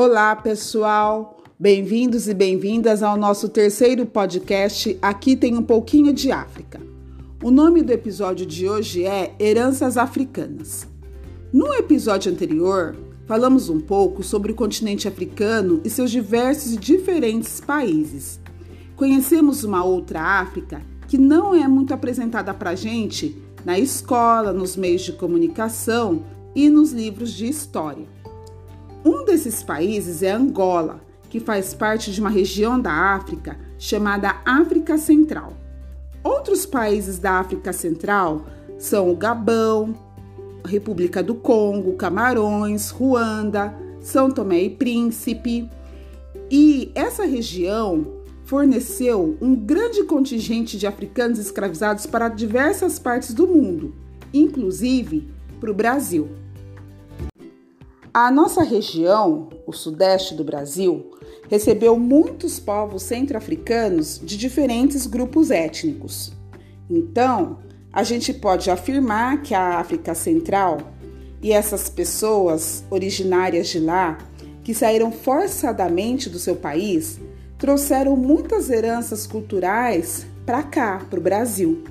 Olá, pessoal! Bem-vindos e bem-vindas ao nosso terceiro podcast Aqui tem um pouquinho de África. O nome do episódio de hoje é Heranças Africanas. No episódio anterior, falamos um pouco sobre o continente africano e seus diversos e diferentes países. Conhecemos uma outra África que não é muito apresentada para gente na escola, nos meios de comunicação e nos livros de história. Desses países é Angola, que faz parte de uma região da África chamada África Central. Outros países da África Central são o Gabão, República do Congo, Camarões, Ruanda, São Tomé e Príncipe. E essa região forneceu um grande contingente de africanos escravizados para diversas partes do mundo, inclusive para o Brasil. A nossa região, o sudeste do Brasil, recebeu muitos povos centro-africanos de diferentes grupos étnicos. Então, a gente pode afirmar que a África Central e essas pessoas originárias de lá, que saíram forçadamente do seu país, trouxeram muitas heranças culturais para cá, para o Brasil.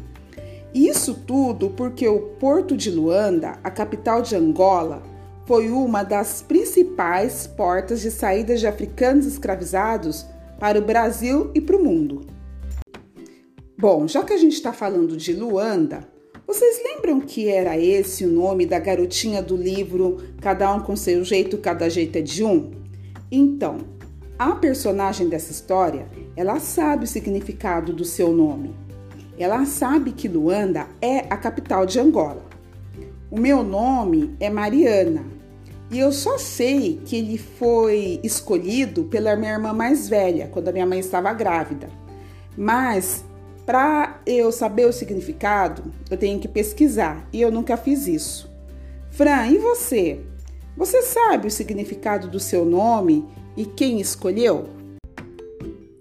Isso tudo porque o Porto de Luanda, a capital de Angola, foi uma das principais portas de saída de africanos escravizados para o Brasil e para o mundo. Bom, já que a gente está falando de Luanda, vocês lembram que era esse o nome da garotinha do livro Cada um com seu jeito, cada jeito é de um? Então, a personagem dessa história, ela sabe o significado do seu nome. Ela sabe que Luanda é a capital de Angola. O meu nome é Mariana e eu só sei que ele foi escolhido pela minha irmã mais velha, quando a minha mãe estava grávida. Mas para eu saber o significado, eu tenho que pesquisar e eu nunca fiz isso. Fran, e você? Você sabe o significado do seu nome e quem escolheu?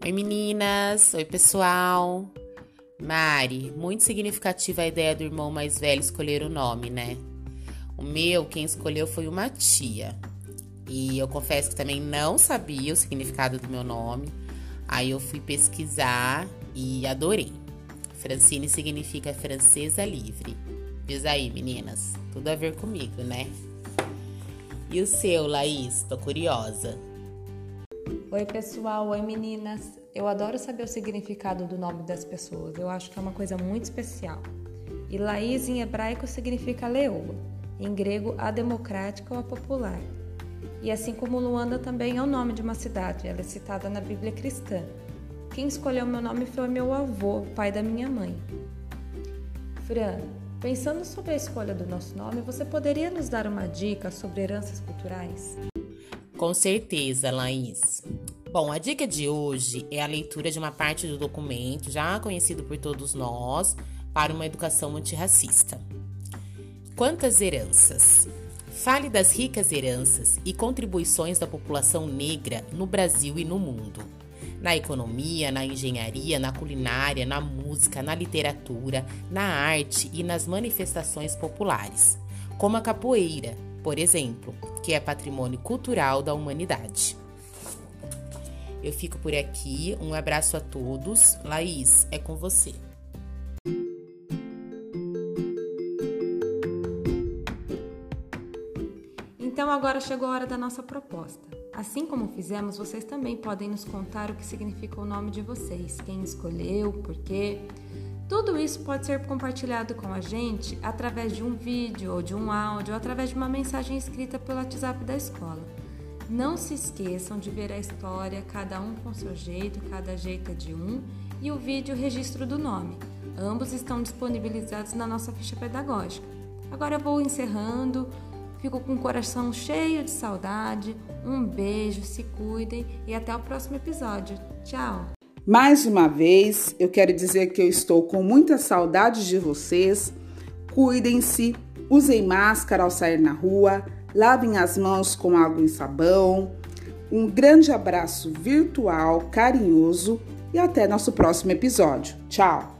Oi meninas, oi pessoal. Mari, muito significativa a ideia do irmão mais velho escolher o nome, né? O meu, quem escolheu foi uma tia. E eu confesso que também não sabia o significado do meu nome. Aí eu fui pesquisar e adorei. Francine significa francesa livre. Diz aí, meninas. Tudo a ver comigo, né? E o seu, Laís? Tô curiosa. Oi, pessoal. Oi, meninas. Eu adoro saber o significado do nome das pessoas. Eu acho que é uma coisa muito especial. E Laís em hebraico significa leoa em grego a democrática ou a popular. E assim como Luanda também é o nome de uma cidade, ela é citada na Bíblia cristã. Quem escolheu meu nome foi meu avô, pai da minha mãe. Fran, pensando sobre a escolha do nosso nome, você poderia nos dar uma dica sobre heranças culturais? Com certeza, Laís. Bom, a dica de hoje é a leitura de uma parte do documento já conhecido por todos nós para uma educação antirracista. Quantas heranças? Fale das ricas heranças e contribuições da população negra no Brasil e no mundo. Na economia, na engenharia, na culinária, na música, na literatura, na arte e nas manifestações populares, como a capoeira, por exemplo, que é patrimônio cultural da humanidade. Eu fico por aqui, um abraço a todos. Laís, é com você. Então agora chegou a hora da nossa proposta. Assim como fizemos, vocês também podem nos contar o que significa o nome de vocês, quem escolheu, por quê. Tudo isso pode ser compartilhado com a gente através de um vídeo ou de um áudio ou através de uma mensagem escrita pelo WhatsApp da escola. Não se esqueçam de ver a história, cada um com seu jeito, cada jeito é de um, e o vídeo registro do nome. Ambos estão disponibilizados na nossa ficha pedagógica. Agora eu vou encerrando. Fico com o coração cheio de saudade. Um beijo, se cuidem e até o próximo episódio. Tchau! Mais uma vez, eu quero dizer que eu estou com muita saudade de vocês. Cuidem-se, usem máscara ao sair na rua, lavem as mãos com água e sabão. Um grande abraço virtual, carinhoso e até nosso próximo episódio. Tchau!